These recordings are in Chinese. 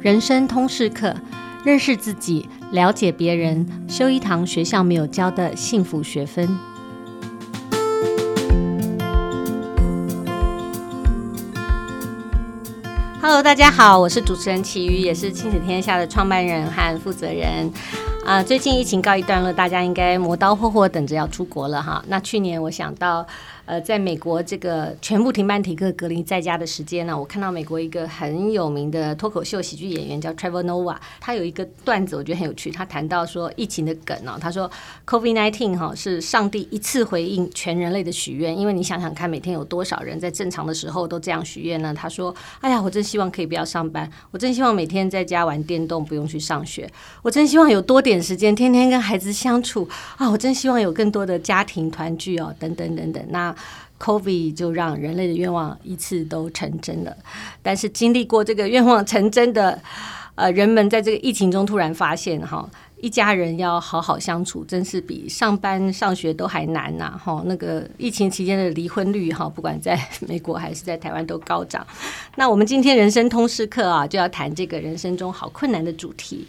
人生通识课，认识自己，了解别人，修一堂学校没有教的幸福学分。Hello，大家好，我是主持人齐瑜，也是亲子天下的创办人和负责人。啊、最近疫情告一段落，大家应该磨刀霍霍等着要出国了哈。那去年我想到。呃，在美国这个全部停班停课、隔离在家的时间呢，我看到美国一个很有名的脱口秀喜剧演员叫 Trevor Noah，他有一个段子，我觉得很有趣。他谈到说疫情的梗哦，他说 COVID-19 哈是上帝一次回应全人类的许愿，因为你想想看，每天有多少人在正常的时候都这样许愿呢？他说：“哎呀，我真希望可以不要上班，我真希望每天在家玩电动，不用去上学，我真希望有多点时间天天跟孩子相处啊，我真希望有更多的家庭团聚哦，等等等等。”那 COVID 就让人类的愿望一次都成真了，但是经历过这个愿望成真的，呃，人们在这个疫情中突然发现，哈，一家人要好好相处，真是比上班上学都还难呐，哈。那个疫情期间的离婚率，哈，不管在美国还是在台湾都高涨。那我们今天人生通识课啊，就要谈这个人生中好困难的主题，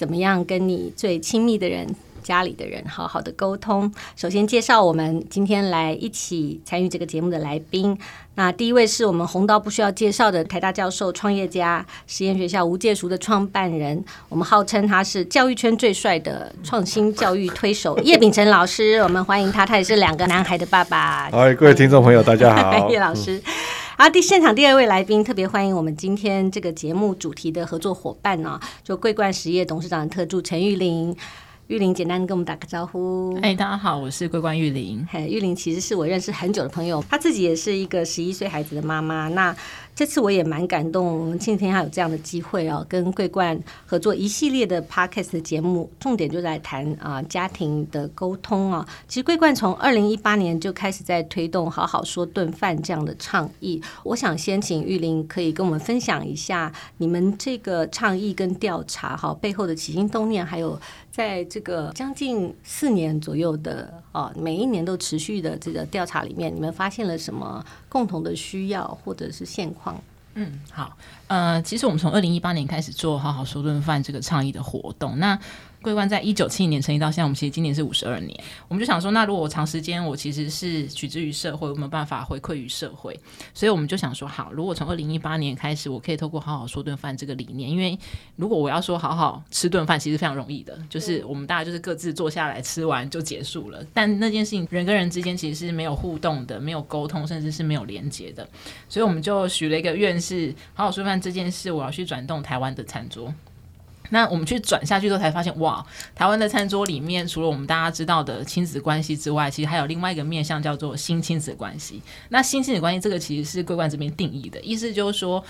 怎么样跟你最亲密的人，家里的人好好的沟通。首先介绍我们今天来一起参与这个节目的来宾。那第一位是我们红到不需要介绍的台大教授、创业家、实验学校无界塾的创办人。我们号称他是教育圈最帅的创新教育推手叶秉辰老师。我们欢迎他，他也是两个男孩的爸爸。嗨，各位听众朋友，大家好，叶老师。好，第现场第二位来宾，特别欢迎我们今天这个节目主题的合作伙伴呢、哦，就桂冠实业董事长特助陈玉玲。玉玲，简单跟我们打个招呼。哎，大家好，我是桂冠玉玲。嘿，玉玲其实是我认识很久的朋友，她自己也是一个十一岁孩子的妈妈。那这次我也蛮感动，我们今天还有这样的机会哦，跟桂冠合作一系列的 podcast 的节目，重点就在谈啊家庭的沟通啊。其实桂冠从二零一八年就开始在推动“好好说顿饭”这样的倡议。我想先请玉玲可以跟我们分享一下你们这个倡议跟调查哈背后的起心动念，还有在这个将近四年左右的啊每一年都持续的这个调查里面，你们发现了什么共同的需要或者是现况？嗯，好，呃，其实我们从二零一八年开始做“好好说顿饭”这个倡议的活动，那。桂冠在一九七一年成立到现在，我们其实今年是五十二年。我们就想说，那如果我长时间，我其实是取之于社会，我没有办法回馈于社会，所以我们就想说，好，如果从二零一八年开始，我可以透过好好说顿饭这个理念，因为如果我要说好好吃顿饭，其实非常容易的，就是我们大家就是各自坐下来吃完就结束了。但那件事情，人跟人之间其实是没有互动的，没有沟通，甚至是没有连接的。所以我们就许了一个愿，是好好说饭这件事，我要去转动台湾的餐桌。那我们去转下去之后，才发现哇，台湾的餐桌里面，除了我们大家知道的亲子关系之外，其实还有另外一个面向，叫做新亲子关系。那新亲子关系这个其实是桂冠这边定义的，意思就是说，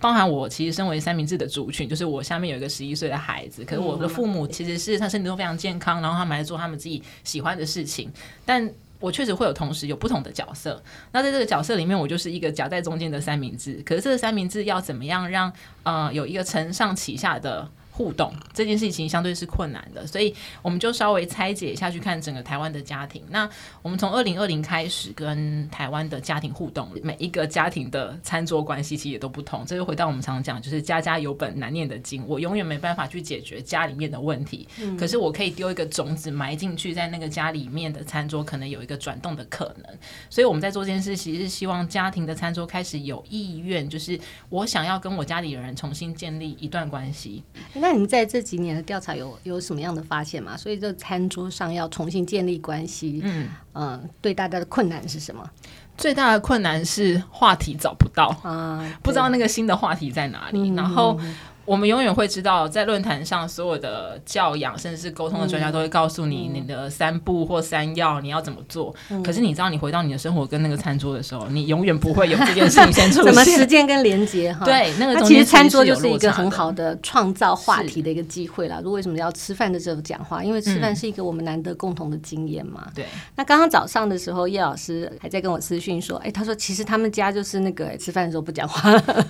包含我其实身为三明治的族群，就是我下面有一个十一岁的孩子，可是我的父母其实是他身体都非常健康，然后他们来做他们自己喜欢的事情，但我确实会有同时有不同的角色。那在这个角色里面，我就是一个夹在中间的三明治。可是这个三明治要怎么样让呃有一个承上启下的互动这件事情相对是困难的，所以我们就稍微拆解一下去看整个台湾的家庭。那我们从二零二零开始跟台湾的家庭互动，每一个家庭的餐桌关系其实也都不同。这就回到我们常常讲，就是家家有本难念的经。我永远没办法去解决家里面的问题，嗯、可是我可以丢一个种子埋进去，在那个家里面的餐桌可能有一个转动的可能。所以我们在做这件事，其实是希望家庭的餐桌开始有意愿，就是我想要跟我家里的人重新建立一段关系。那你在这几年的调查有有什么样的发现吗？所以这餐桌上要重新建立关系，嗯嗯、呃，对大家的困难是什么？最大的困难是话题找不到啊，不知道那个新的话题在哪里，嗯、然后。我们永远会知道，在论坛上，所有的教养甚至是沟通的专家都会告诉你你的三步或三要，你要怎么做。嗯、可是你知道，你回到你的生活跟那个餐桌的时候，你永远不会有这件事情先出现。怎么实践跟连接哈？对，那个其实餐桌就是一个很好的创造话题的一个机会啦。如果为什么要吃饭的时候讲话？因为吃饭是一个我们难得共同的经验嘛。对、嗯。那刚刚早上的时候，叶老师还在跟我私讯说：“哎，他说其实他们家就是那个吃饭的时候不讲话的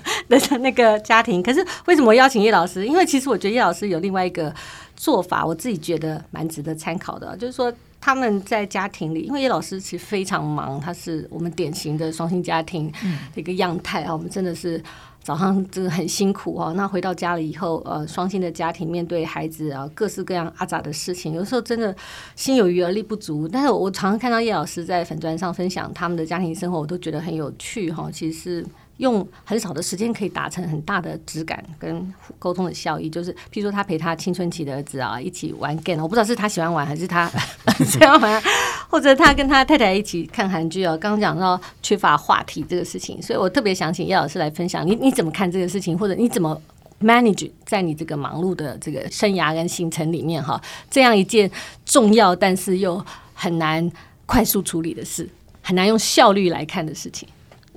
那个家庭。可是为什么我邀请叶老师？因为其实我觉得叶老师有另外一个做法，我自己觉得蛮值得参考的，就是说他们在家庭里，因为叶老师其实非常忙，他是我们典型的双薪家庭的一个样态啊，我们真的是。早上真的很辛苦哦，那回到家里以后，呃，双薪的家庭面对孩子啊，各式各样阿杂的事情，有时候真的心有余而力不足。但是我常常看到叶老师在粉砖上分享他们的家庭生活，我都觉得很有趣哈。其实是。用很少的时间可以达成很大的质感跟沟通的效益，就是譬如说他陪他青春期的儿子啊一起玩 game，我不知道是他喜欢玩还是他 喜欢玩，或者他跟他太太一起看韩剧啊。刚刚讲到缺乏话题这个事情，所以我特别想请叶老师来分享，你你怎么看这个事情，或者你怎么 manage 在你这个忙碌的这个生涯跟行程里面哈，这样一件重要但是又很难快速处理的事，很难用效率来看的事情。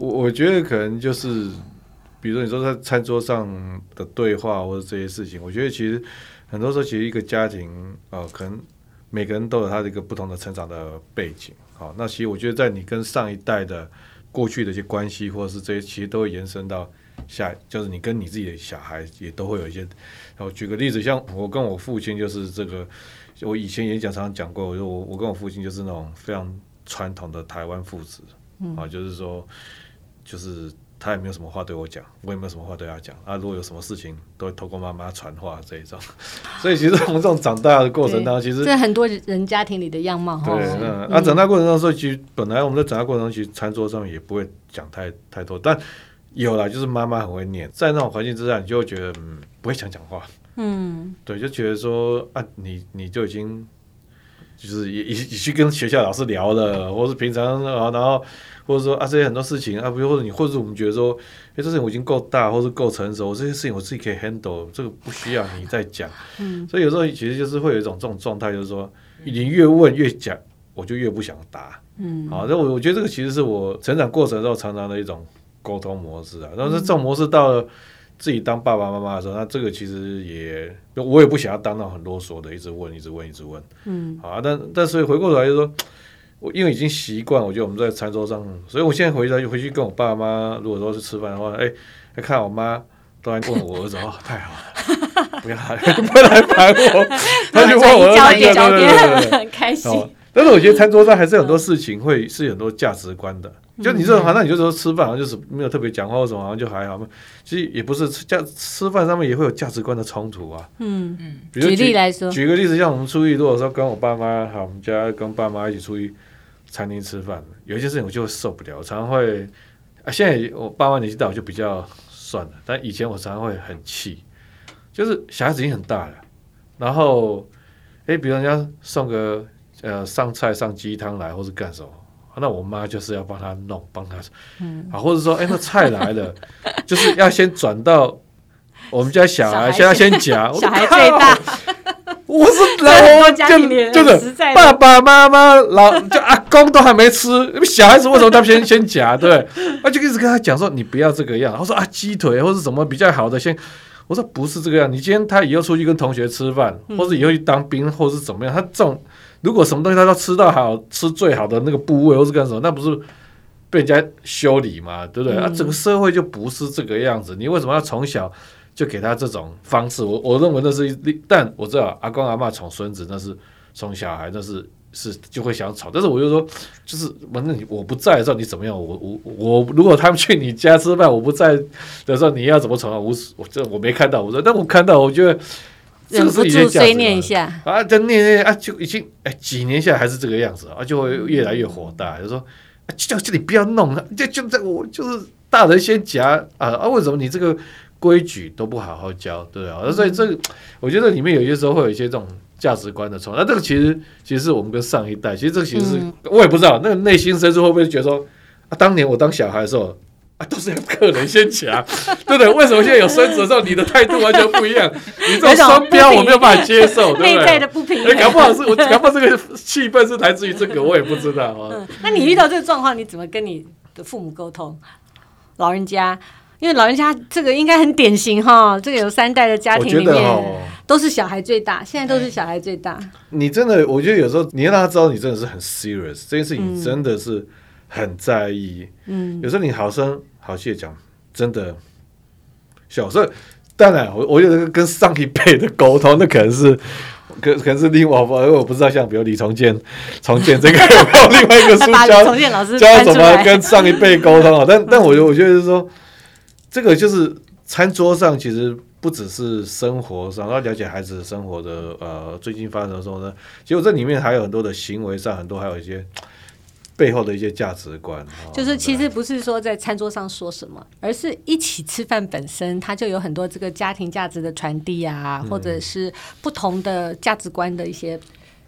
我我觉得可能就是，比如说你说在餐桌上的对话或者这些事情，我觉得其实很多时候其实一个家庭啊、呃，可能每个人都有他的一个不同的成长的背景。好，那其实我觉得在你跟上一代的过去的一些关系，或者是这些，其实都会延伸到下，就是你跟你自己的小孩也都会有一些。然后举个例子，像我跟我父亲就是这个，我以前演讲常常讲过，我说我我跟我父亲就是那种非常传统的台湾父子，啊，就是说。就是他也没有什么话对我讲，我也没有什么话对他讲啊。如果有什么事情，都会透过妈妈传话这一种。所以其实我们这种长大的过程当中，其实这很多人家庭里的样貌。对，嗯，啊，长大过程当中，其实本来我们在长大过程中，其实餐桌上面也不会讲太太多，但有了，就是妈妈很会念，在那种环境之下，你就会觉得嗯，不会想讲话。嗯，对，就觉得说啊，你你就已经就是也也也去跟学校老师聊了，或是平常啊，然后。或者说啊，这些很多事情啊，比如或者你，或者我们觉得说，哎，这事情我已经够大，或是够成熟，这些事情我自己可以 handle，这个不需要你再讲。嗯，所以有时候其实就是会有一种这种状态，就是说，你越问越讲，我就越不想答。嗯，好，那我我觉得这个其实是我成长过程中常常的一种沟通模式啊。但是这种模式到了自己当爸爸妈妈的时候，那这个其实也我也不想要当到很啰嗦的，一直问，一直问，一直问。嗯，好啊，但但是回过头来就说。我因为已经习惯，我觉得我们在餐桌上，所以我现在回来就回去跟我爸妈，如果说是吃饭的话，哎、欸，看我妈都来问我儿子 哦，太好了，不要来，不要来烦我，他就问我儿子，对对对，很 开心。但是我觉得餐桌上还是很多事情会是很多价值观的，就你这种，好像你就说吃饭好像就是没有特别讲话或什么，好像就还好嘛。其实也不是吃价吃饭上面也会有价值观的冲突啊。嗯嗯，比如举，例来说，举个例子，像我们出去，如果说跟我爸妈，好，我们家跟爸妈一起出去。餐厅吃饭，有一些事情我就会受不了，我常常会啊。现在我爸妈年纪大，我就比较算了。但以前我常常会很气，就是小孩子已经很大了，然后哎，比如人家送个呃上菜上鸡汤来，或是干什么，那我妈就是要帮他弄，帮他嗯啊，或者说哎，那菜来了，就是要先转到我们家小孩，先要先夹，小孩最大。我是老，就就是爸爸妈妈老就阿公都还没吃，小孩子为什么他先先夹？对，我就一直跟他讲说，你不要这个样。我说啊，鸡腿或是什么比较好的先。我说不是这个样。你今天他以后出去跟同学吃饭，或者以后去当兵，或是怎么样？他这种如果什么东西他都吃到好吃最好的那个部位，或是干什么，那不是被人家修理嘛？对不对？啊，整个社会就不是这个样子。你为什么要从小？就给他这种方式，我我认为那是一，但我知道阿公阿嬷宠孙子那是宠小孩，那是是就会想吵。但是我就说，就是反正你我不在的时候你怎么样？我我我如果他们去你家吃饭，我不在的时候你要怎么宠啊？我我这我没看到，我说但我看到，我觉得忍不住碎念一下啊，就念念啊，就已经哎几年下来还是这个样子啊，就会越来越火大，就说啊，就就你不要弄了，就就在我就是大人先夹啊啊，为什么你这个？规矩都不好好教，对啊，所以这个我觉得里面有些时候会有一些这种价值观的冲突。那这个其实其实是我们跟上一代，其实这个其实是、嗯、我也不知道，那个内心深处会不会觉得说啊，当年我当小孩的时候啊，都是要客人先抢，对不对？为什么现在有孙子的时候，你的态度完全不一样？你这种双标我没有办法接受，对不对？的不平衡，搞不好是我搞不好这个气氛是来自于这个，我也不知道啊、嗯。那你遇到这个状况，你怎么跟你的父母沟通？老人家？因为老人家这个应该很典型哈，这个有三代的家庭里面都是小孩最大，现在都是小孩最大。你真的，我觉得有时候你要让他知道你真的是很 serious，这件事情真的是很在意。嗯，有时候你好声好谢谢讲，真的小时候，当然我我觉得跟上一辈的沟通，那可能是 可可能是另外，因为我不知道像比如李重建、重建这个有没有另外一个书 教重建老师教怎么跟上一辈沟通啊？但 但我觉得我觉得是说。这个就是餐桌上其实不只是生活上，要了解孩子生活的呃最近发生的时候呢，结果这里面还有很多的行为上，很多还有一些。背后的一些价值观，就是其实不是说在餐桌上说什么，而是一起吃饭本身，它就有很多这个家庭价值的传递啊，或者是不同的价值观的一些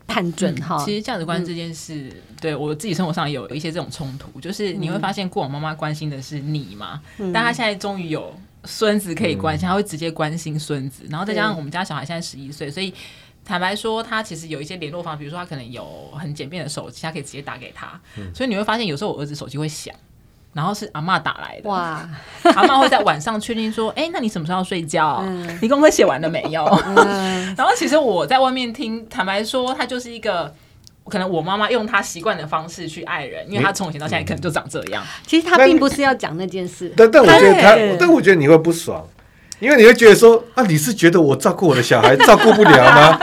判准哈、嗯。其实价值观这件事，嗯、对我自己生活上有一些这种冲突，就是你会发现过往妈妈关心的是你嘛，嗯、但她现在终于有孙子可以关心，她会直接关心孙子，然后再加上我们家小孩现在十一岁，所以。坦白说，他其实有一些联络方，比如说他可能有很简便的手机，他可以直接打给他。嗯、所以你会发现，有时候我儿子手机会响，然后是阿嬷打来的。哇！阿嬷会在晚上确定说：“哎、欸，那你什么时候要睡觉？嗯、你功课写完了没有？” 嗯、然后其实我在外面听，坦白说，他就是一个可能我妈妈用她习惯的方式去爱人，因为他从以前到现在可能就长这样。其实他并不是要讲那件事，但但我觉得他，但我觉得你会不爽。因为你会觉得说啊，你是觉得我照顾我的小孩照顾不了吗？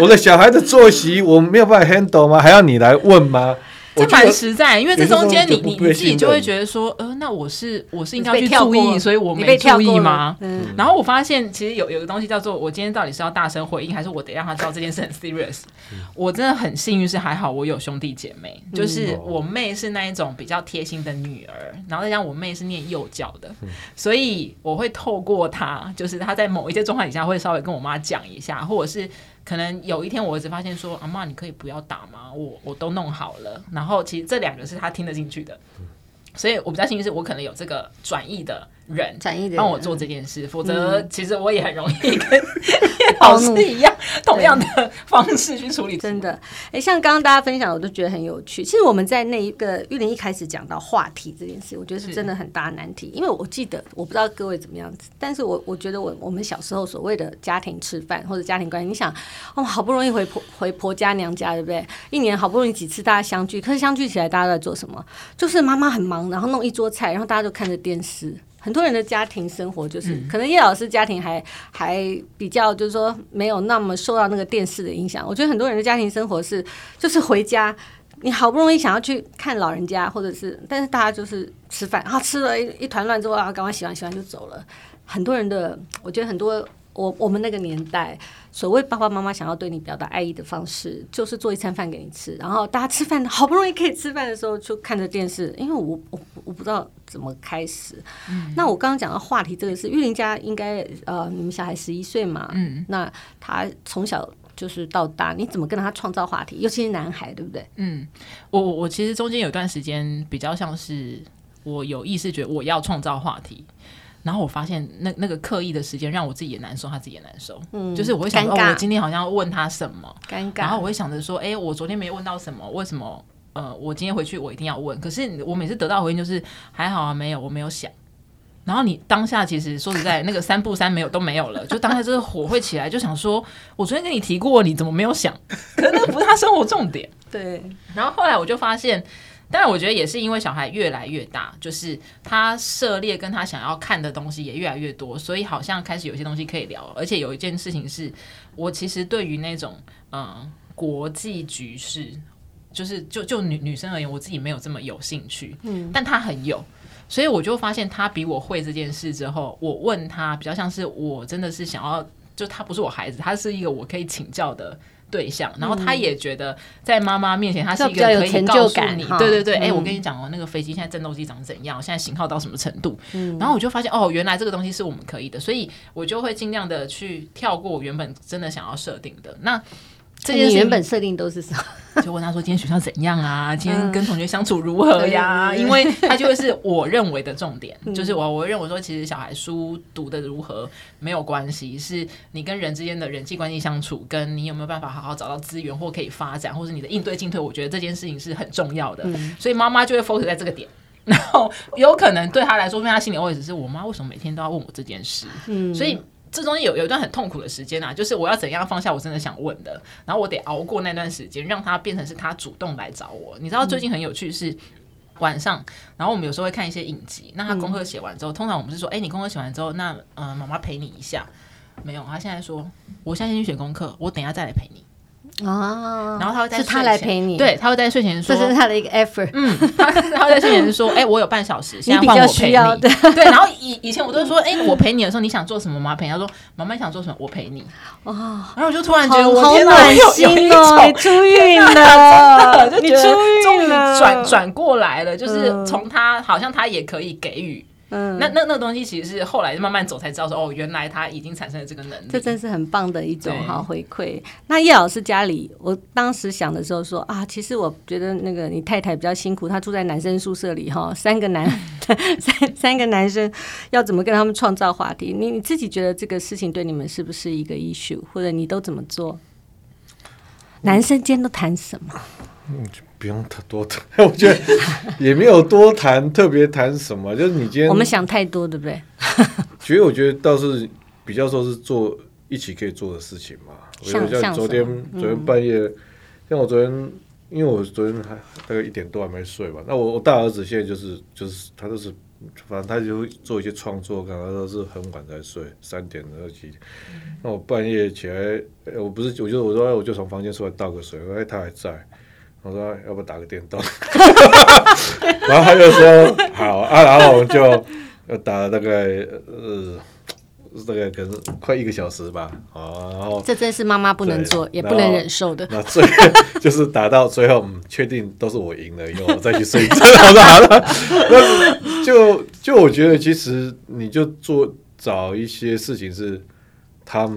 我的小孩的作息我没有办法 handle 吗？还要你来问吗？这蛮实在，因为这中间你你你自己就会觉得说，呃，那我是我是应该去注意，所以我没注意吗？嗯。然后我发现其实有有个东西叫做，我今天到底是要大声回应，还是我得让他知道这件事很 serious？我真的很幸运是还好我有兄弟姐妹，就是我妹是那一种比较贴心的女儿，然后再加上我妹是念幼教的，所以我会透过她，就是她在某一些状况底下会稍微跟我妈讲一下，或者是。可能有一天我儿子发现说：“阿妈，你可以不要打吗？我我都弄好了。”然后其实这两个是他听得进去的，所以我比较幸运是我可能有这个转译的。人帮我做这件事，否则其实我也很容易跟 老师一样，同样的方式去处理。真的，哎，像刚刚大家分享，我都觉得很有趣。其实我们在那一个玉林一开始讲到话题这件事，我觉得是真的很大难题。因为我记得，我不知道各位怎么样子，但是我我觉得我我们小时候所谓的家庭吃饭或者家庭关系，你想，哦，好不容易回婆回婆家娘家，对不对？一年好不容易几次大家相聚，可是相聚起来大家在做什么？就是妈妈很忙，然后弄一桌菜，然后大家就看着电视。很多人的家庭生活就是，可能叶老师家庭还还比较，就是说没有那么受到那个电视的影响。我觉得很多人的家庭生活是，就是回家，你好不容易想要去看老人家，或者是，但是大家就是吃饭，然后吃了一一团乱之后，然后赶快洗完洗完就走了。很多人的，我觉得很多。我我们那个年代，所谓爸爸妈妈想要对你表达爱意的方式，就是做一餐饭给你吃，然后大家吃饭好不容易可以吃饭的时候，就看着电视。因为我我我不知道怎么开始。嗯、那我刚刚讲到话题这个是，玉林家应该呃，你们小孩十一岁嘛，嗯，那他从小就是到大，你怎么跟他创造话题？尤其是男孩，对不对？嗯，我我我其实中间有段时间比较像是我有意识觉得我要创造话题。然后我发现那那个刻意的时间让我自己也难受，他自己也难受。嗯，就是我会想，哦，我今天好像要问他什么，尴尬。然后我会想着说，哎，我昨天没问到什么，为什么？呃，我今天回去我一定要问。可是我每次得到回应就是还好啊，没有，我没有想。然后你当下其实说实在，那个三不三没有都没有了，就当下这个火会起来，就想说，我昨天跟你提过，你怎么没有想？可能那不是他生活重点。对。然后后来我就发现。但我觉得也是因为小孩越来越大，就是他涉猎跟他想要看的东西也越来越多，所以好像开始有些东西可以聊。而且有一件事情是，我其实对于那种嗯国际局势，就是就就女女生而言，我自己没有这么有兴趣。嗯，但他很有，所以我就发现他比我会这件事之后，我问他比较像是我真的是想要，就他不是我孩子，他是一个我可以请教的。对象，然后他也觉得在妈妈面前，他是一个可以告诉你，对对对，哎，我跟你讲哦，那个飞机现在战斗机长怎样，现在型号到什么程度，然后我就发现哦，原来这个东西是我们可以的，所以我就会尽量的去跳过我原本真的想要设定的那。这些原本设定都是什么？就问他说：“今天学校怎样啊？今天跟同学相处如何呀？”嗯、因为他就会是我认为的重点，嗯、就是我我认为说，其实小孩书读的如何没有关系，是你跟人之间的人际关系相处，跟你有没有办法好好找到资源或可以发展，或是你的应对进退，我觉得这件事情是很重要的。嗯、所以妈妈就会 focus 在这个点，然后有可能对他来说，因为他心里会只是我妈为什么每天都要问我这件事？嗯，所以。这中间有有一段很痛苦的时间啊，就是我要怎样放下我真的想问的，然后我得熬过那段时间，让他变成是他主动来找我。你知道最近很有趣是晚上，然后我们有时候会看一些影集，那他功课写完之后，通常我们是说，哎，你功课写完之后，那呃妈妈陪你一下，没有，他现在说，我现在先去写功课，我等一下再来陪你。啊，然后他会在是他来陪你，对，他会在睡前说这是他的一个 effort，嗯，他他会在睡前说，哎、欸，我有半小时，现在换我陪你，你对，对，然后以以前我都会说，哎、欸，我陪你的时候你想做什么吗？陪你，他说妈妈想做什么，我陪你，哦，然后我就突然觉得我好暖心哦，你出运了，就觉得终于转转过来了，就是从他好像他也可以给予。嗯，那那那东西其实是后来慢慢走才知道说哦，原来他已经产生了这个能力，这真是很棒的一种好回馈。那叶老师家里，我当时想的时候说啊，其实我觉得那个你太太比较辛苦，她住在男生宿舍里哈，三个男 三三个男生要怎么跟他们创造话题？你你自己觉得这个事情对你们是不是一个 issue，或者你都怎么做？男生间都谈什么？嗯，就不用太多谈，我觉得也没有多谈，特别谈什么。就是你今天，我们想太多，对不对？其实我觉得倒是比较说是做一起可以做的事情嘛。像我觉得像昨天，昨天半夜，嗯、像我昨天，因为我昨天还大概一点多还没睡吧。那我我大儿子现在就是就是他都是，反正他就做一些创作，刚刚都是很晚才睡，三点多几点。那我半夜起来，我不是，我就我说我就从房间出来倒个水，哎，他还在。我说要不打个电动，然后他就说好啊，然后我们就打了大概呃大概可能快一个小时吧，哦，然后这真是妈妈不能做也不能忍受的。那最 就是打到最后，嗯，确定都是我赢了以后，我再去睡觉。我说好了，那就就我觉得其实你就做找一些事情是他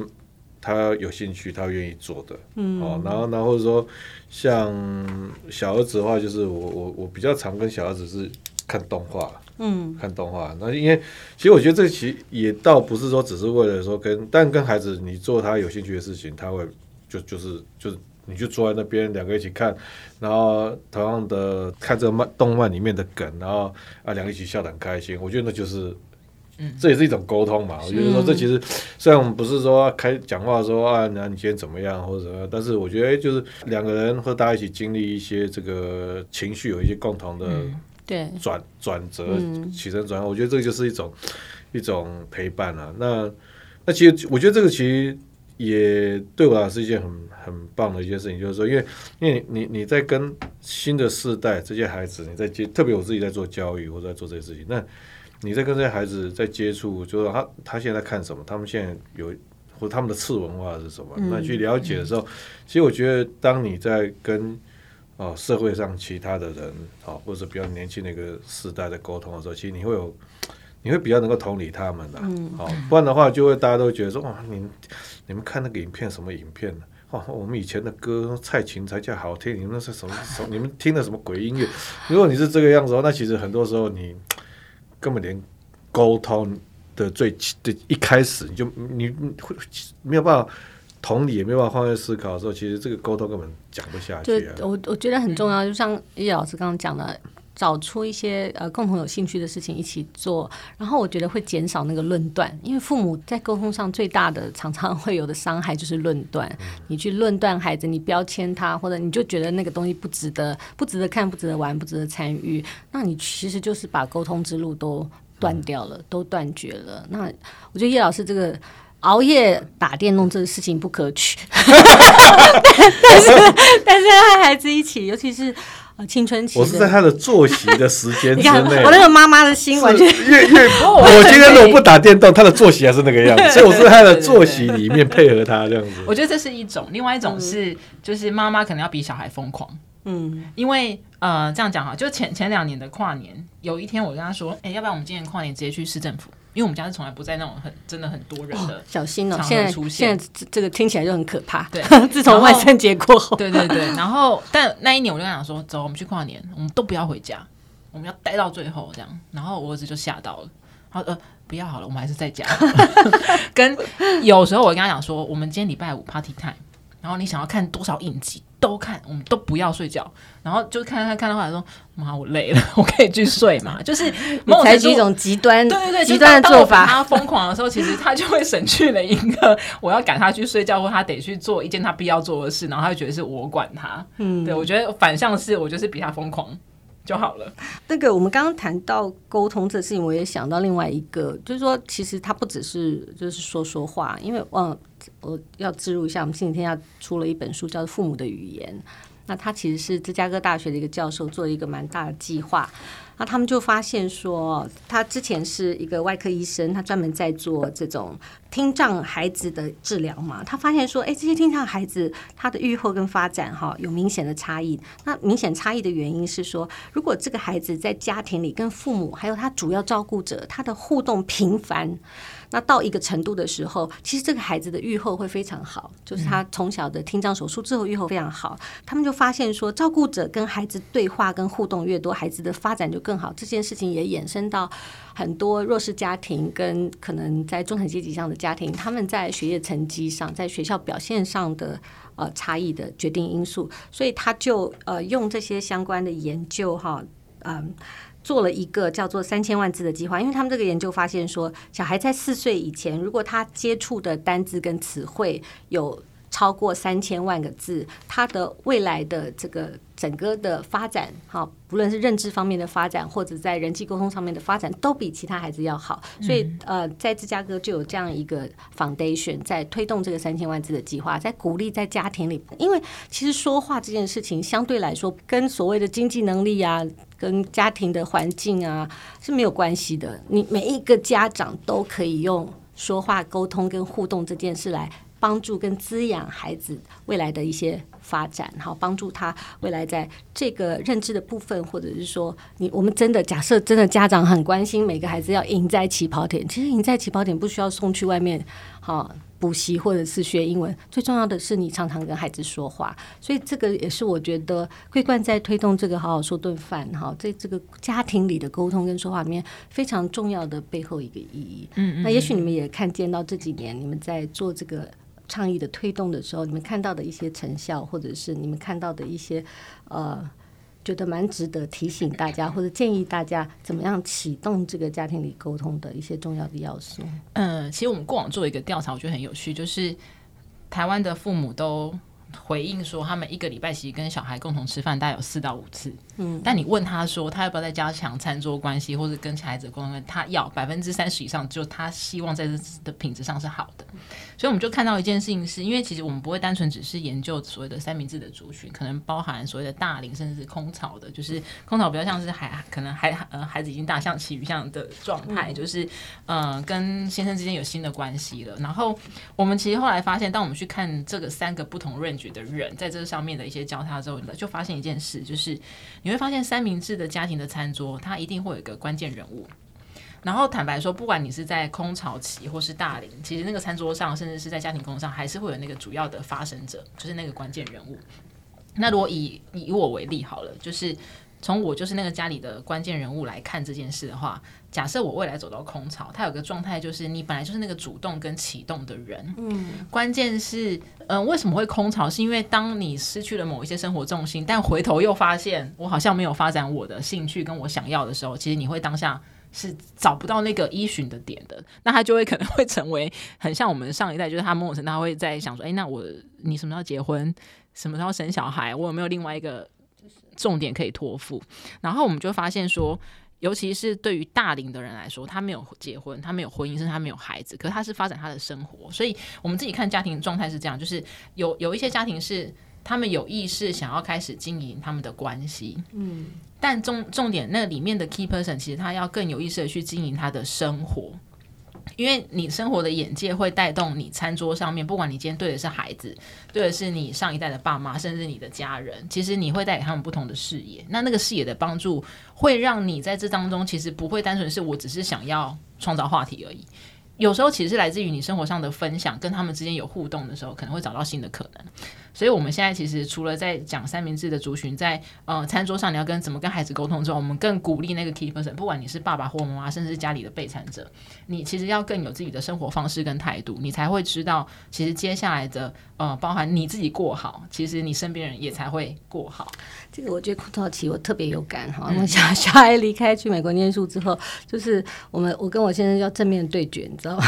他有兴趣，他愿意做的，嗯，哦，然后然后说。像小儿子的话，就是我我我比较常跟小儿子是看动画，嗯，看动画。那因为其实我觉得这其实也倒不是说只是为了说跟，但跟孩子你做他有兴趣的事情，他会就就是就是你就坐在那边两个一起看，然后同样的看这个漫动漫里面的梗，然后啊两个一起笑得很开心。我觉得那就是。这也是一种沟通嘛，我觉得说这其实虽然我们不是说开讲话说啊，那你今天怎么样或者什么，但是我觉得就是两个人和大家一起经历一些这个情绪，有一些共同的对转转折起承转合，我觉得这个就是一种一种陪伴啊。那那其实我觉得这个其实也对我来说是一件很很棒的一件事情，就是说，因为因为你你在跟新的世代这些孩子，你在接，特别我自己在做教育或者在做这些事情，那。你在跟这些孩子在接触，就是他他现在看什么，他们现在有或他们的次文化是什么？嗯、那去了解的时候，嗯、其实我觉得，当你在跟啊、呃、社会上其他的人啊、呃，或者比较年轻的一个时代的沟通的时候，其实你会有，你会比较能够同理他们的。嗯，好、呃，不然的话，就会大家都觉得说，哇，你你们看那个影片什么影片呢？哦，我们以前的歌蔡琴才叫好听，你们那是什么什么？你们听的什么鬼音乐？如果你是这个样子的话，那其实很多时候你。根本连沟通的最的一开始，你就你会没有办法同理，也没有办法换位思考的时候，其实这个沟通根本讲不下去啊。我我觉得很重要，就像叶老师刚刚讲的，找出一些呃共同有兴趣的事情一起做，然后我觉得会减少那个论断，因为父母在沟通上最大的常常会有的伤害就是论断。嗯、你去论断孩子，你标签他，或者你就觉得那个东西不值得，不值得看，不值得玩，不值得参与，那你其实就是把沟通之路都断掉了，都断绝了。那我觉得叶老师这个熬夜打电动这个事情不可取，但是 但是和孩子一起，尤其是青春期，我是在他的作息的时间之 内。我那个妈妈的心完全越越，我今天如果不打电动，他的作息还是那个样子，所以我是在他的作息里面配合他这样子。我觉得这是一种，另外一种是就是妈妈可能要比小孩疯狂。嗯，因为呃，这样讲哈，就前前两年的跨年，有一天我跟他说，哎、欸，要不然我们今年跨年直接去市政府，因为我们家是从来不在那种很真的很多人的、哦、小心哦。现在现在这个听起来就很可怕。对，自从万圣节过后，对对对。然后，但那一年我就跟他说，走，我们去跨年，我们都不要回家，我们要待到最后这样。然后我儿子就吓到了，他说呃，不要好了，我们还是在家。跟有时候我跟他讲说，我们今天礼拜五 party time。然后你想要看多少影集都看，我们都不要睡觉，然后就看看看到后来说，妈，我累了，我可以去睡嘛。就是采取一种极端，对对对，极端的做法。他疯狂的时候，其实他就会省去了一个 我要赶他去睡觉，或他得去做一件他必要做的事，然后他就觉得是我管他。嗯，对，我觉得反向是我就是比他疯狂。就好了。那个我们刚刚谈到沟通这事情，我也想到另外一个，就是说，其实它不只是就是说说话，因为嗯，我要植入一下，我们前几天要出了一本书，叫做《父母的语言》，那他其实是芝加哥大学的一个教授做了一个蛮大的计划。那他们就发现说，他之前是一个外科医生，他专门在做这种听障孩子的治疗嘛。他发现说，哎，这些听障孩子他的预后跟发展哈有明显的差异。那明显差异的原因是说，如果这个孩子在家庭里跟父母还有他主要照顾者他的互动频繁。那到一个程度的时候，其实这个孩子的预后会非常好，就是他从小的听障手术之后预后非常好。他们就发现说，照顾者跟孩子对话跟互动越多，孩子的发展就更好。这件事情也衍生到很多弱势家庭跟可能在中产阶级上的家庭，他们在学业成绩上，在学校表现上的呃差异的决定因素。所以他就呃用这些相关的研究哈，嗯。做了一个叫做三千万字的计划，因为他们这个研究发现说，小孩在四岁以前，如果他接触的单字跟词汇有超过三千万个字，它的未来的这个整个的发展，哈，不论是认知方面的发展，或者在人际沟通上面的发展，都比其他孩子要好。所以，呃，在芝加哥就有这样一个 foundation 在推动这个三千万字的计划，在鼓励在家庭里，因为其实说话这件事情相对来说，跟所谓的经济能力啊。跟家庭的环境啊是没有关系的，你每一个家长都可以用说话沟通跟互动这件事来帮助跟滋养孩子未来的一些发展，好，帮助他未来在这个认知的部分，或者是说你我们真的假设真的家长很关心每个孩子要赢在起跑点，其实赢在起跑点不需要送去外面，好。补习或者是学英文，最重要的是你常常跟孩子说话，所以这个也是我觉得桂冠在推动这个好好说顿饭哈，在这个家庭里的沟通跟说话里面非常重要的背后一个意义。嗯，嗯，那也许你们也看见到这几年你们在做这个倡议的推动的时候，你们看到的一些成效，或者是你们看到的一些呃。觉得蛮值得提醒大家，或者建议大家怎么样启动这个家庭里沟通的一些重要的要素。嗯，其实我们过往做一个调查，我觉得很有趣，就是台湾的父母都回应说，他们一个礼拜其实跟小孩共同吃饭大概有四到五次。嗯，但你问他说，他要不要再加强餐桌关系，或者跟孩子沟通，他要百分之三十以上，就他希望在这的品质上是好的。所以我们就看到一件事情是，是因为其实我们不会单纯只是研究所谓的三明治的族群，可能包含所谓的大龄，甚至是空巢的，就是空巢比较像是孩，可能孩呃孩子已经大象骑鱼象的状态，就是呃跟先生之间有新的关系了。然后我们其实后来发现，当我们去看这个三个不同 range 的人在这上面的一些交叉之后，就发现一件事，就是你会发现三明治的家庭的餐桌，它一定会有一个关键人物。然后坦白说，不管你是在空巢期或是大龄，其实那个餐桌上，甚至是在家庭工作上，还是会有那个主要的发生者，就是那个关键人物。那如果以以我为例好了，就是从我就是那个家里的关键人物来看这件事的话，假设我未来走到空巢，它有个状态就是你本来就是那个主动跟启动的人，嗯，关键是，嗯、呃，为什么会空巢？是因为当你失去了某一些生活重心，但回头又发现我好像没有发展我的兴趣跟我想要的时候，其实你会当下。是找不到那个依循的点的，那他就会可能会成为很像我们上一代，就是他某种程度他会在想说，哎，那我你什么时候结婚，什么时候生小孩，我有没有另外一个重点可以托付？然后我们就发现说，尤其是对于大龄的人来说，他没有结婚，他没有婚姻，甚至他没有孩子，可是他是发展他的生活。所以我们自己看家庭状态是这样，就是有有一些家庭是他们有意识想要开始经营他们的关系，嗯。但重重点，那里面的 key person 其实他要更有意识的去经营他的生活，因为你生活的眼界会带动你餐桌上面，不管你今天对的是孩子，对的是你上一代的爸妈，甚至你的家人，其实你会带给他们不同的视野。那那个视野的帮助，会让你在这当中其实不会单纯是我只是想要创造话题而已。有时候其实是来自于你生活上的分享，跟他们之间有互动的时候，可能会找到新的可能。所以，我们现在其实除了在讲三明治的族群，在呃餐桌上你要跟怎么跟孩子沟通之后，我们更鼓励那个 key person，不管你是爸爸或妈妈，甚至是家里的备餐者，你其实要更有自己的生活方式跟态度，你才会知道，其实接下来的呃，包含你自己过好，其实你身边人也才会过好。这个我觉得空巢期我特别有感哈，因为小小孩离开去美国念书之后，就是我们我跟我先生要正面对决，你知知道吗？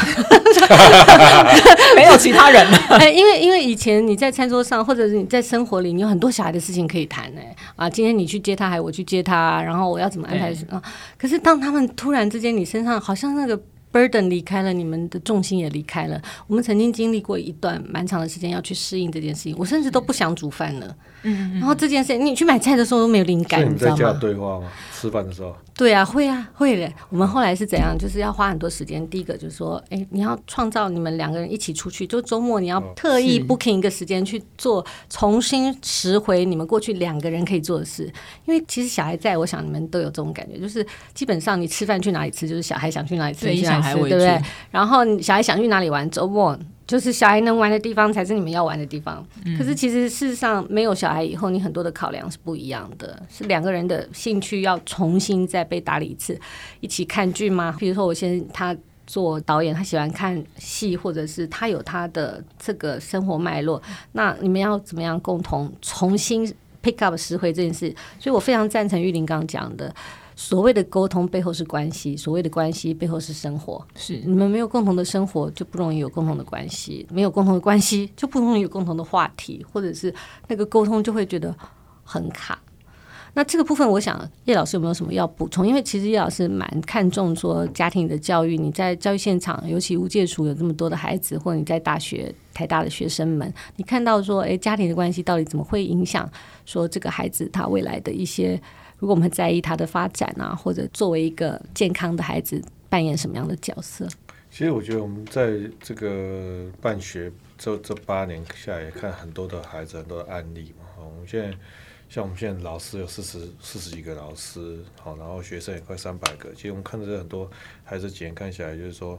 没有其他人了。哎，因为因为以前你在餐桌上，或者是你在生活里，你有很多小孩的事情可以谈呢。啊，今天你去接他，还是我去接他？然后我要怎么安排啊？可是当他们突然之间，你身上好像那个。Burden 离开了，你们的重心也离开了。我们曾经经历过一段蛮长的时间要去适应这件事情，我甚至都不想煮饭了。嗯，然后这件事情，你去买菜的时候都没有灵感，你知道吗？在家对话吗？吃饭的时候？对啊，会啊，会的。我们后来是怎样？就是要花很多时间。第一个就是说，哎，你要创造你们两个人一起出去，就周末你要特意 booking 一个时间去做，重新拾回你们过去两个人可以做的事。因为其实小孩在，我想你们都有这种感觉，就是基本上你吃饭去哪里吃，就是小孩想去哪里吃，对，小孩对不对？然后小孩想去哪里玩，周末。就是小孩能玩的地方才是你们要玩的地方。嗯。可是其实事实上，没有小孩以后，你很多的考量是不一样的，是两个人的兴趣要重新再被打理一次。一起看剧吗？比如说，我先他做导演，他喜欢看戏，或者是他有他的这个生活脉络。那你们要怎么样共同重新 pick up 拾回这件事？所以我非常赞成玉玲刚刚讲的。所谓的沟通背后是关系，所谓的关系背后是生活。是你们没有共同的生活，就不容易有共同的关系；没有共同的关系，就不容易有共同的话题，或者是那个沟通就会觉得很卡。那这个部分，我想叶老师有没有什么要补充？因为其实叶老师蛮看重说家庭的教育。你在教育现场，尤其无界处有这么多的孩子，或者你在大学台大的学生们，你看到说，诶，家庭的关系到底怎么会影响说这个孩子他未来的一些？如果我们很在意他的发展啊，或者作为一个健康的孩子，扮演什么样的角色？其实我觉得我们在这个办学这这八年下来，看很多的孩子，很多的案例嘛。我们现在像我们现在老师有四十四十几个老师，好，然后学生也快三百个。其实我们看到这很多孩子，几年看下来，就是说，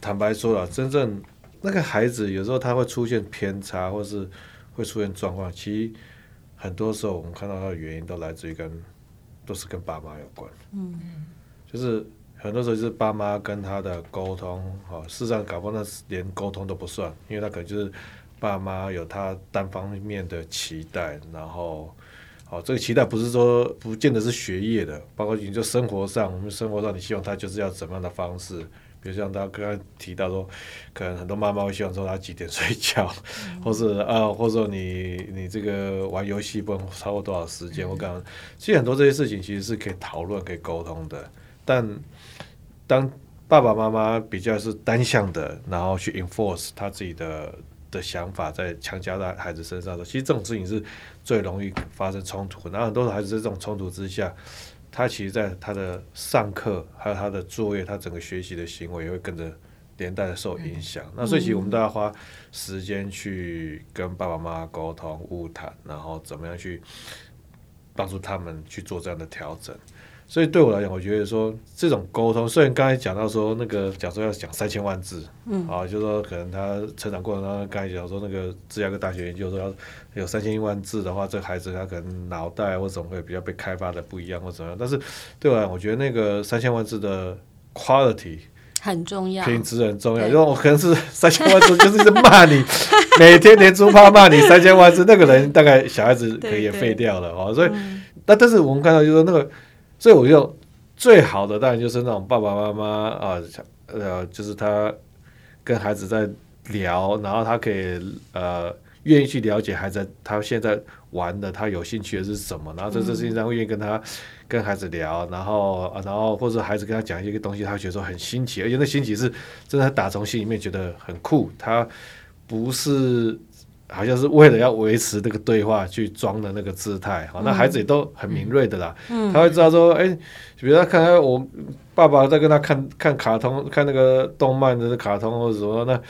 坦白说了，真正那个孩子有时候他会出现偏差，或是会出现状况，其实。很多时候，我们看到他的原因都来自于跟，都是跟爸妈有关。嗯，就是很多时候就是爸妈跟他的沟通，哈，事实上搞不好那连沟通都不算，因为他可能就是爸妈有他单方面的期待，然后，好，这个期待不是说不见得是学业的，包括你就生活上，我们生活上你希望他就是要怎么样的方式。比如像他刚刚提到说，可能很多妈妈会希望说他几点睡觉，嗯、或是啊，或者说你你这个玩游戏不能超过多少时间。嗯、我刚刚其实很多这些事情其实是可以讨论、可以沟通的。但当爸爸妈妈比较是单向的，然后去 enforce 他自己的的想法，在强加在孩子身上的，其实这种事情是最容易发生冲突。然后很多孩子在这种冲突之下。他其实，在他的上课，还有他的作业，他整个学习的行为也会跟着连带的受影响。嗯、那所以，其实我们都要花时间去跟爸爸妈妈沟通、物谈，然后怎么样去帮助他们去做这样的调整。所以对我来讲，我觉得说这种沟通，虽然刚才讲到说那个讲说要讲三千万字，嗯，啊，就是说可能他成长过程当中，刚才讲说那个芝加哥大学研究说要有三千万字的话，这个孩子他可能脑袋或怎么会比较被开发的不一样或怎么样。但是对我来讲，我觉得那个三千万字的 quality 很重要，品质很重要。因为我可能是三千万字就是骂你，每天连珠炮骂你三千万字，那个人大概小孩子可以也废掉了哦。所以，那、嗯、但是我们看到就是说那个。所以我就最好的当然就是那种爸爸妈妈啊，呃，就是他跟孩子在聊，然后他可以呃愿意去了解孩子他现在玩的，他有兴趣的是什么，然后在这事情上会愿意跟他跟孩子聊，然后然后或者孩子跟他讲一些东西，他觉得说很新奇，而且那新奇是真的打从心里面觉得很酷，他不是。好像是为了要维持这个对话去装的那个姿态，好，那孩子也都很敏锐的啦，嗯，他会知道说，哎，比如他看看我爸爸在跟他看看卡通，看那个动漫的卡通或者什么，那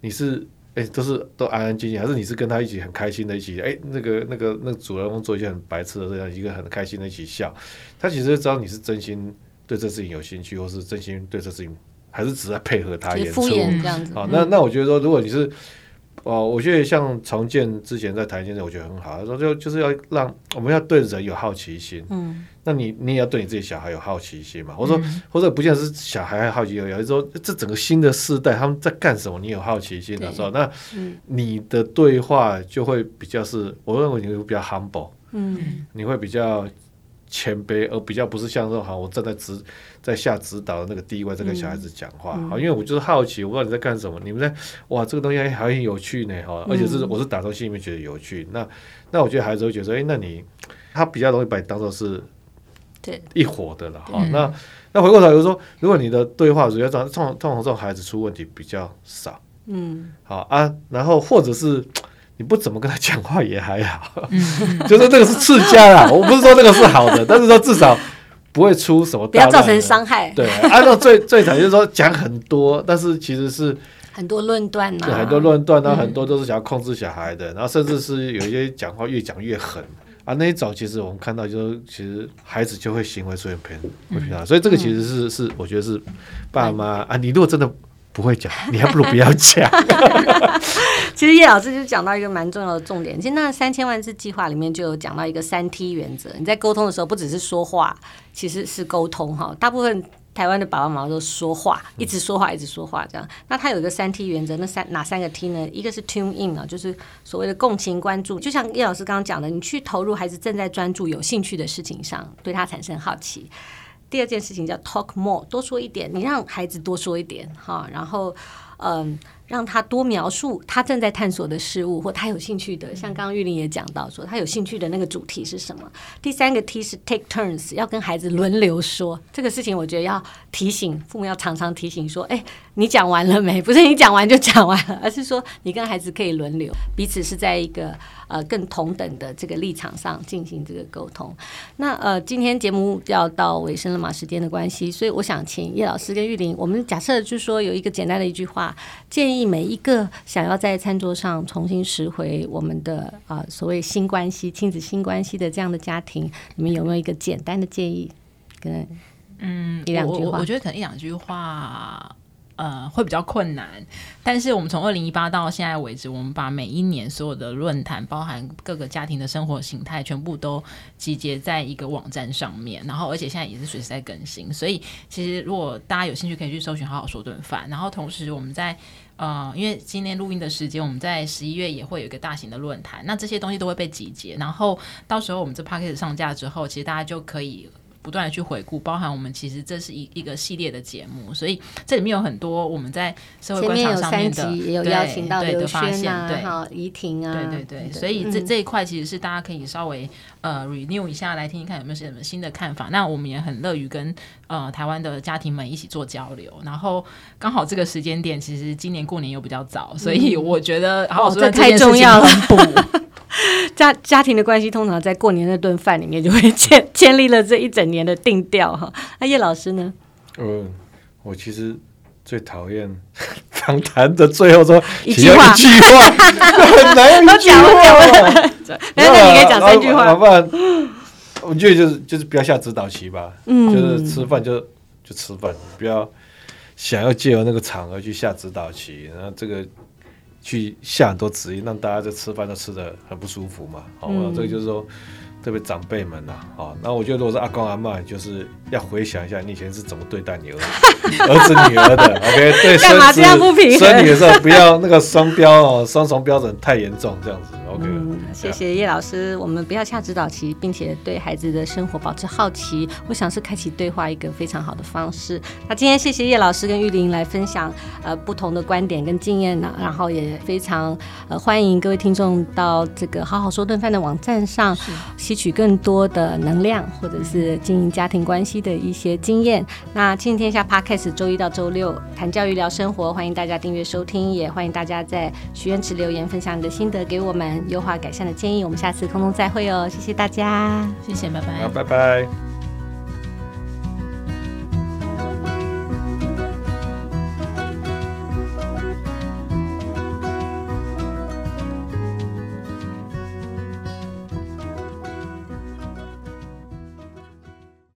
你是哎都是都安安静静，还是你是跟他一起很开心的一起，哎，那个那个那个主人公做一些很白痴的这样一个很开心的一起笑，他其实知道你是真心对这事情有兴趣，或是真心对这事情，还是只在配合他演出，这样子，好，那那我觉得说，如果你是。哦，我觉得像重建之前在谈一件事，我觉得很好。他说就就是要让我们要对人有好奇心，嗯，那你你也要对你自己小孩有好奇心嘛。或者说、嗯、或者不见得是小孩好奇，有有时候这整个新的世代他们在干什么，你有好奇心的时候，那你的对话就会比较是，我认为你会比较 humble，嗯，你会比较谦卑，而比较不是像这种好，我站在指在下指导的那个地位在跟小孩子讲话，好、嗯，因为我就是好奇，我不知道你在干什么，你们在哇，这个东西还很有趣呢，哈，而且是我是打从心里面觉得有趣，那那我觉得孩子会觉得说，哎，那你他比较容易把你当做是对。一伙的了，哈，那那回过头来就是说，如果你的对话主要这样，通常通常这种孩子出问题比较少，嗯，好啊，然后或者是。你不怎么跟他讲话也还好，就是这个是次佳啦。我不是说这个是好的，但是说至少不会出什么，不要造成伤害。对，按照最 最惨就是说讲很多，但是其实是很多论断呐，很多论断，然后很多都是想要控制小孩的，然后甚至是有一些讲话越讲越狠啊。那一种其实我们看到就是，其实孩子就会行为出现偏会偏差，所以这个其实是是我觉得是爸妈啊，你如果真的。不会讲，你还不如不要讲。其实叶老师就讲到一个蛮重要的重点，其实那三千万字计划里面就有讲到一个三 T 原则。你在沟通的时候，不只是说话，其实是沟通哈。大部分台湾的爸爸妈妈都说话，一直说话，一直说话这样。那他有一个三 T 原则，那三哪三个 T 呢？一个是 tune in 啊，就是所谓的共情关注，就像叶老师刚刚讲的，你去投入孩子正在专注、有兴趣的事情上，对他产生好奇。第二件事情叫 talk more，多说一点，你让孩子多说一点哈，然后嗯。让他多描述他正在探索的事物，或他有兴趣的。像刚刚玉玲也讲到说，他有兴趣的那个主题是什么？第三个 T 是 take turns，要跟孩子轮流说这个事情。我觉得要提醒父母，要常常提醒说：“哎，你讲完了没？不是你讲完就讲完了，而是说你跟孩子可以轮流，彼此是在一个呃更同等的这个立场上进行这个沟通。”那呃，今天节目要到尾声了嘛，时间的关系，所以我想请叶老师跟玉玲，我们假设就是说有一个简单的一句话建议。每一个想要在餐桌上重新拾回我们的啊、呃、所谓新关系、亲子新关系的这样的家庭，你们有没有一个简单的建议？跟嗯一两句话我觉得可能一两句话呃会比较困难。但是我们从二零一八到现在为止，我们把每一年所有的论坛，包含各个家庭的生活形态，全部都集结在一个网站上面。然后而且现在也是随时在更新，所以其实如果大家有兴趣，可以去搜寻“好好说顿饭”。然后同时我们在呃，因为今天录音的时间，我们在十一月也会有一个大型的论坛，那这些东西都会被集结，然后到时候我们这 podcast 上架之后，其实大家就可以。不断的去回顾，包含我们其实这是一一个系列的节目，所以这里面有很多我们在社会观察上面的，也有邀请到刘轩啊，对，好，怡婷啊，对对对，对，所以这这一块其实是大家可以稍微呃 renew 一下来听听看有没有什么新的看法。那我们也很乐于跟呃台湾的家庭们一起做交流。然后刚好这个时间点，其实今年过年又比较早，所以我觉得好好说这太重要了。家家庭的关系通常在过年那顿饭里面就会建建立了这一整年的定调哈。那叶老师呢？嗯，我其实最讨厌 访谈的最后说一句话，一句话 很难一句话。那那你可以讲三句话。不然，我觉得就是就是不要下指导棋吧。嗯，就是吃饭就就吃饭，不要想要借由那个场合去下指导棋，然后这个。去下很多指令，让大家在吃饭都吃的很不舒服嘛。好、嗯，这个就是说，特别长辈们呐、啊，好，那我觉得如果是阿公阿嬷，就是要回想一下你以前是怎么对待你儿子、儿子女儿的。OK，对孙子、孙女的时候不要那个双标哦，双重标准太严重，这样子。OK，、嗯、谢谢叶老师，我们不要下指导棋，并且对孩子的生活保持好奇，我想是开启对话一个非常好的方式。那今天谢谢叶老师跟玉玲来分享呃不同的观点跟经验呢，然后也非常呃欢迎各位听众到这个好好说顿饭的网站上吸取更多的能量，或者是经营家庭关系的一些经验。那亲子天下 Podcast 周一到周六谈教育聊生活，欢迎大家订阅收听，也欢迎大家在许愿池留言分享你的心得给我们。优化改善的建议，我们下次空中再会哦，谢谢大家，谢谢，拜拜，好，拜拜。